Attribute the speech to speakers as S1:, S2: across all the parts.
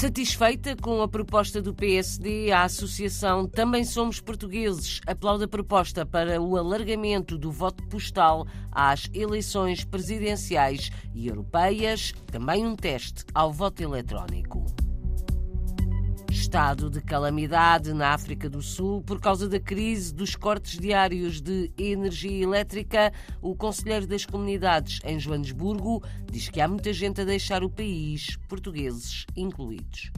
S1: Satisfeita com a proposta do PSD, a Associação Também Somos Portugueses aplaude a proposta para o alargamento do voto postal às eleições presidenciais e europeias, também um teste ao voto eletrónico estado de calamidade na África do Sul por causa da crise dos cortes diários de energia elétrica. O conselheiro das comunidades em Joanesburgo diz que há muita gente a deixar o país, portugueses incluídos.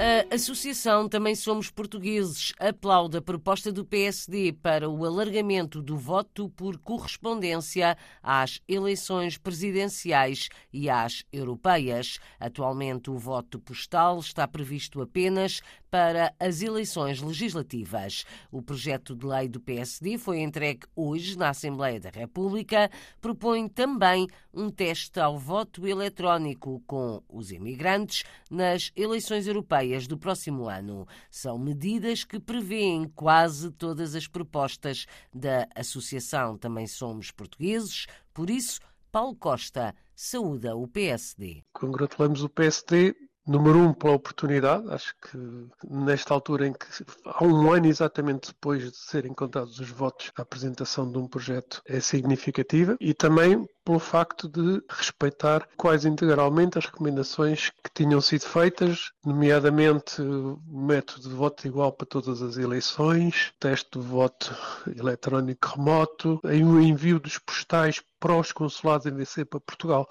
S1: A Associação Também Somos Portugueses aplaude a proposta do PSD para o alargamento do voto por correspondência às eleições presidenciais e às europeias. Atualmente, o voto postal está previsto apenas para as eleições legislativas. O projeto de lei do PSD foi entregue hoje na Assembleia da República. Propõe também um teste ao voto eletrónico com os imigrantes nas eleições europeias europeias do próximo ano. São medidas que prevêem quase todas as propostas da Associação Também Somos Portugueses, por isso, Paulo Costa saúda o PSD.
S2: Congratulamos o PSD Número um, pela oportunidade. Acho que nesta altura em que há um ano exatamente depois de serem contados os votos, a apresentação de um projeto é significativa e também pelo facto de respeitar quase integralmente as recomendações que tinham sido feitas, nomeadamente o método de voto igual para todas as eleições, teste de voto eletrónico remoto, o envio dos postais para os consulados em DC para Portugal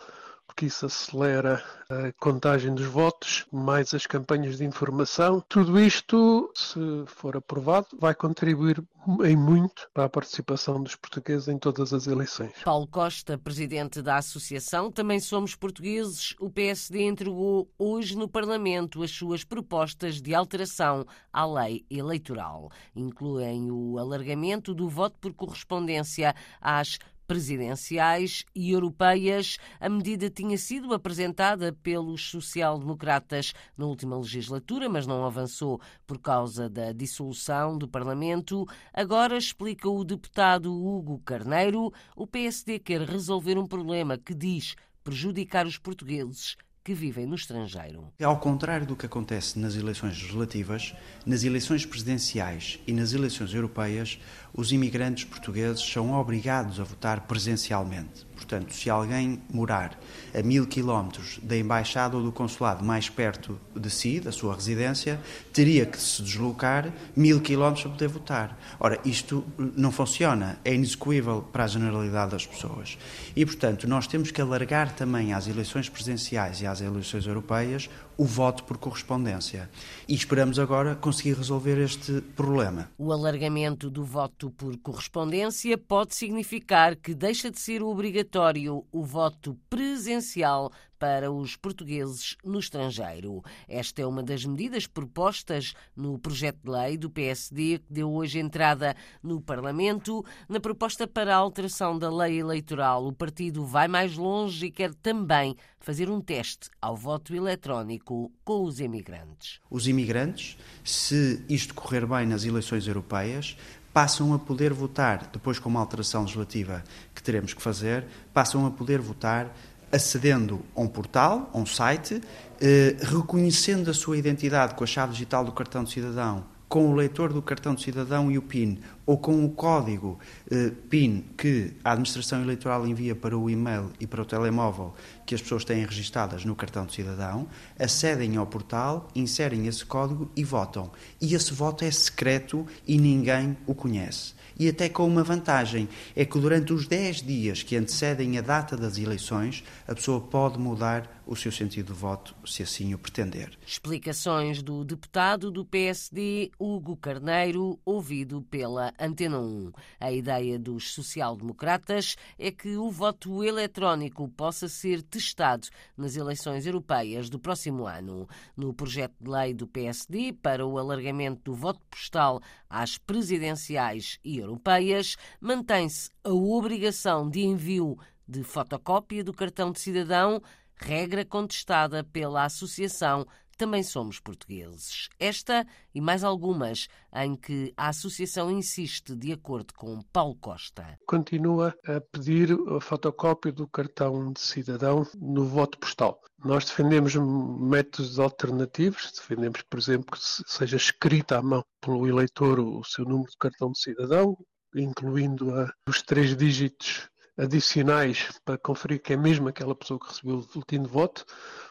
S2: porque isso acelera a contagem dos votos, mais as campanhas de informação. Tudo isto, se for aprovado, vai contribuir em muito para a participação dos portugueses em todas as eleições.
S1: Paulo Costa, presidente da Associação Também Somos Portugueses, o PSD entregou hoje no Parlamento as suas propostas de alteração à lei eleitoral. Incluem o alargamento do voto por correspondência às presidenciais e europeias. A medida tinha sido apresentada pelos social-democratas na última legislatura, mas não avançou por causa da dissolução do Parlamento. Agora, explica o deputado Hugo Carneiro, o PSD quer resolver um problema que diz prejudicar os portugueses que vivem no estrangeiro.
S3: Ao contrário do que acontece nas eleições legislativas, nas eleições presidenciais e nas eleições europeias, os imigrantes portugueses são obrigados a votar presencialmente. Portanto, se alguém morar a mil quilómetros da embaixada ou do consulado mais perto de si, da sua residência, teria que se deslocar mil quilómetros para poder votar. Ora, isto não funciona, é inexecuível para a generalidade das pessoas. E, portanto, nós temos que alargar também às eleições presidenciais e às eleições europeias o voto por correspondência. E esperamos agora conseguir resolver este problema.
S1: O alargamento do voto por correspondência pode significar que deixa de ser obrigatório o voto presencial para os portugueses no estrangeiro. Esta é uma das medidas propostas no projeto de lei do PSD que deu hoje entrada no Parlamento. Na proposta para a alteração da lei eleitoral, o partido vai mais longe e quer também fazer um teste ao voto eletrónico com os imigrantes.
S3: Os imigrantes, se isto correr bem nas eleições europeias, passam a poder votar, depois com uma alteração legislativa que teremos que fazer, passam a poder votar acedendo a um portal, a um site, eh, reconhecendo a sua identidade com a chave digital do cartão de cidadão, com o leitor do cartão de cidadão e o PIN, ou com o código eh, PIN que a administração eleitoral envia para o e-mail e para o telemóvel que as pessoas têm registadas no cartão de cidadão, acedem ao portal, inserem esse código e votam. E esse voto é secreto e ninguém o conhece e até com uma vantagem: é que durante os 10 dias que antecedem a data das eleições, a pessoa pode mudar o seu sentido de voto, se assim o pretender.
S1: Explicações do deputado do PSD, Hugo Carneiro, ouvido pela Antena 1. A ideia dos social-democratas é que o voto eletrónico possa ser testado nas eleições europeias do próximo ano. No projeto de lei do PSD para o alargamento do voto postal às presidenciais e europeias, mantém-se a obrigação de envio de fotocópia do cartão de cidadão regra contestada pela Associação também somos portugueses. Esta e mais algumas em que a Associação insiste, de acordo com Paulo Costa.
S2: Continua a pedir a fotocópia do cartão de cidadão no voto postal. Nós defendemos métodos alternativos, defendemos, por exemplo, que seja escrita à mão pelo eleitor o seu número de cartão de cidadão, incluindo a, os três dígitos adicionais para conferir que é mesmo aquela pessoa que recebeu o boletim de voto,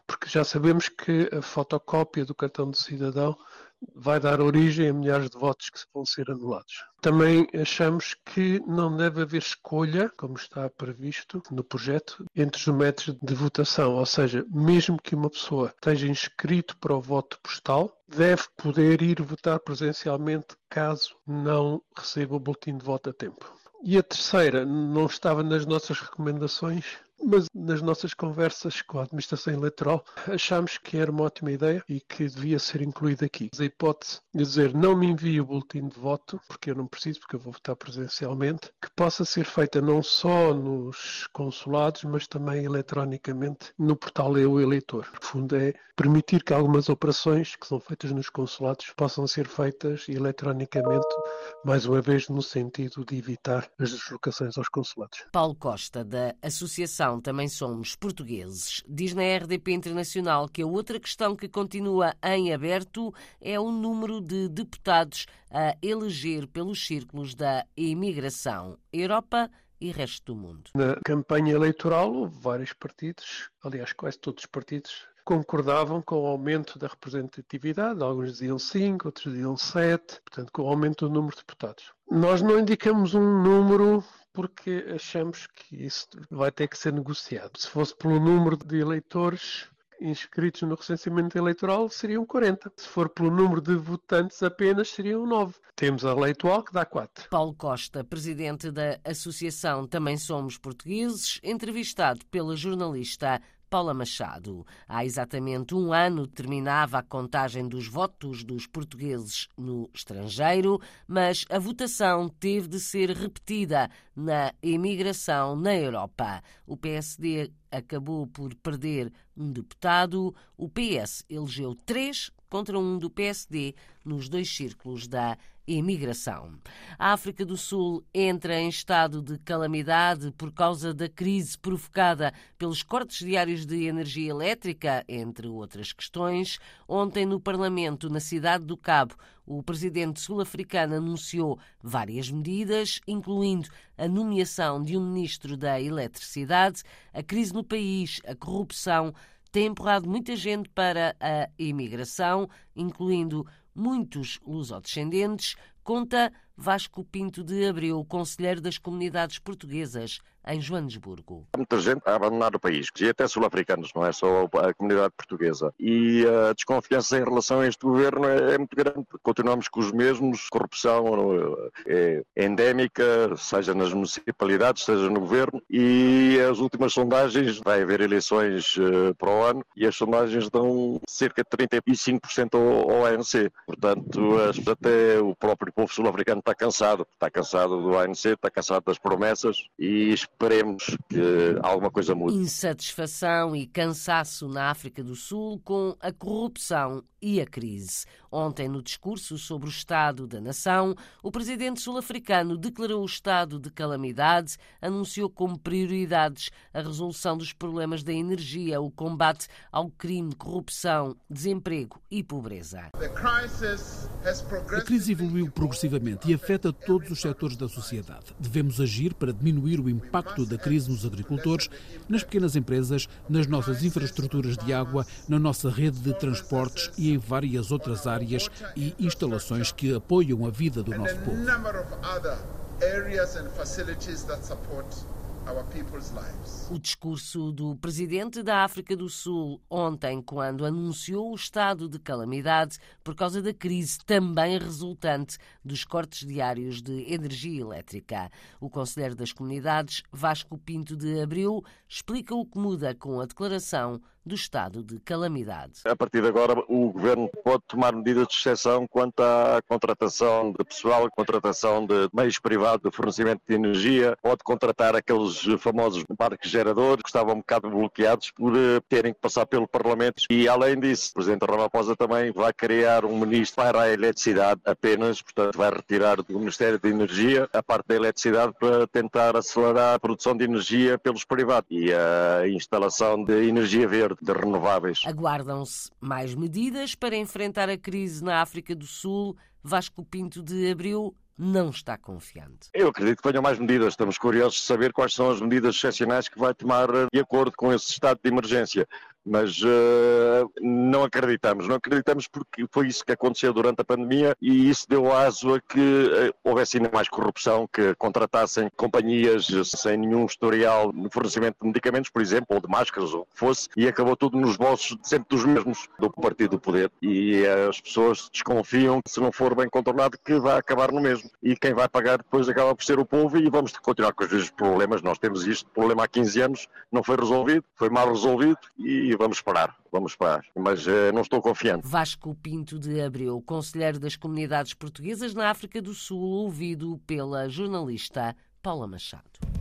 S2: porque já sabemos que a fotocópia do cartão de cidadão vai dar origem a milhares de votos que vão ser anulados. Também achamos que não deve haver escolha, como está previsto no projeto, entre os métodos de votação, ou seja, mesmo que uma pessoa esteja inscrito para o voto postal, deve poder ir votar presencialmente caso não receba o boletim de voto a tempo. E a terceira não estava nas nossas recomendações, mas nas nossas conversas com a administração eleitoral achámos que era uma ótima ideia e que devia ser incluída aqui. A hipótese de dizer não me envie o boletim de voto, porque eu não preciso, porque eu vou votar presencialmente, que possa ser feita não só nos consulados, mas também eletronicamente no portal Eu Eleitor. No fundo é permitir que algumas operações que são feitas nos consulados possam ser feitas eletronicamente, mais uma vez no sentido de evitar as deslocações aos consulados.
S1: Paulo Costa, da Associação também somos portugueses. Diz na RDP Internacional que a outra questão que continua em aberto é o número de deputados a eleger pelos círculos da imigração. Europa e resto do mundo.
S2: Na campanha eleitoral houve vários partidos, aliás, quase todos os partidos concordavam com o aumento da representatividade, alguns diziam 5, outros diziam 7, portanto, com o aumento do número de deputados. Nós não indicamos um número porque achamos que isso vai ter que ser negociado. Se fosse pelo número de eleitores inscritos no recenseamento eleitoral, seriam 40. Se for pelo número de votantes apenas, seriam 9. Temos a lei atual que dá 4.
S1: Paulo Costa, presidente da Associação Também Somos Portugueses, entrevistado pela jornalista Paula Machado. Há exatamente um ano terminava a contagem dos votos dos portugueses no estrangeiro, mas a votação teve de ser repetida na imigração na Europa. O PSD acabou por perder um deputado, o PS elegeu três contra um do PSD nos dois círculos da imigração. A África do Sul entra em estado de calamidade por causa da crise provocada pelos cortes diários de energia elétrica, entre outras questões. Ontem, no Parlamento, na cidade do Cabo, o presidente sul-africano anunciou várias medidas, incluindo a nomeação de um ministro da Eletricidade, a crise no país, a corrupção tem empurrado muita gente para a imigração, incluindo muitos lusodescendentes, conta Vasco Pinto de Abreu, conselheiro das comunidades portuguesas em Joanesburgo.
S4: Há muita gente a abandonar o país, e até sul-africanos, não é só a comunidade portuguesa. E a desconfiança em relação a este governo é, é muito grande. Continuamos com os mesmos, corrupção é, é endémica, seja nas municipalidades, seja no governo, e as últimas sondagens, vai haver eleições uh, para o ano, e as sondagens dão cerca de 35% ao, ao ANC. Portanto, até o próprio povo sul-africano está cansado, está cansado do ANC, está cansado das promessas e esperemos que alguma coisa mude.
S1: Insatisfação e cansaço na África do Sul com a corrupção e a crise. Ontem, no discurso sobre o estado da nação, o presidente sul-africano declarou o estado de calamidade, anunciou como prioridades a resolução dos problemas da energia, o combate ao crime, corrupção, desemprego e pobreza.
S5: A crise evoluiu progressivamente e afeta todos os setores da sociedade. Devemos agir para diminuir o impacto da crise nos agricultores, nas pequenas empresas, nas nossas infraestruturas de água, na nossa rede de transportes e em várias outras áreas e instalações que apoiam a vida do nosso povo.
S1: O discurso do presidente da África do Sul ontem, quando anunciou o estado de calamidade por causa da crise também resultante dos cortes diários de energia elétrica. O conselheiro das comunidades, Vasco Pinto de Abril, explica o que muda com a declaração do estado de calamidade.
S4: A partir de agora, o Governo pode tomar medidas de exceção quanto à contratação de pessoal, contratação de meios privados de fornecimento de energia, pode contratar aqueles famosos parques geradores que estavam um bocado bloqueados por eh, terem que passar pelo Parlamento. E, além disso, o Presidente Ramaphosa também vai criar um ministro para a eletricidade apenas, portanto, vai retirar do Ministério da Energia a parte da eletricidade para tentar acelerar a produção de energia pelos privados e a instalação de energia verde, de renováveis.
S1: Aguardam-se mais medidas para enfrentar a crise na África do Sul. Vasco Pinto de Abril não está confiante.
S4: Eu acredito que venham mais medidas. Estamos curiosos de saber quais são as medidas excepcionais que vai tomar de acordo com esse estado de emergência mas uh, não acreditamos. Não acreditamos porque foi isso que aconteceu durante a pandemia e isso deu aso a que uh, houvesse ainda mais corrupção, que contratassem companhias sem nenhum historial no fornecimento de medicamentos, por exemplo, ou de máscaras, ou o que fosse, e acabou tudo nos bolsos sempre dos mesmos do Partido do Poder. E uh, as pessoas desconfiam que se não for bem controlado que vai acabar no mesmo. E quem vai pagar depois acaba por ser o povo e vamos continuar com os mesmos problemas. Nós temos isto, problema há 15 anos, não foi resolvido, foi mal resolvido vamos esperar, vamos esperar, mas uh, não estou confiante.
S1: Vasco Pinto de Abreu, conselheiro das comunidades portuguesas na África do Sul, ouvido pela jornalista Paula Machado.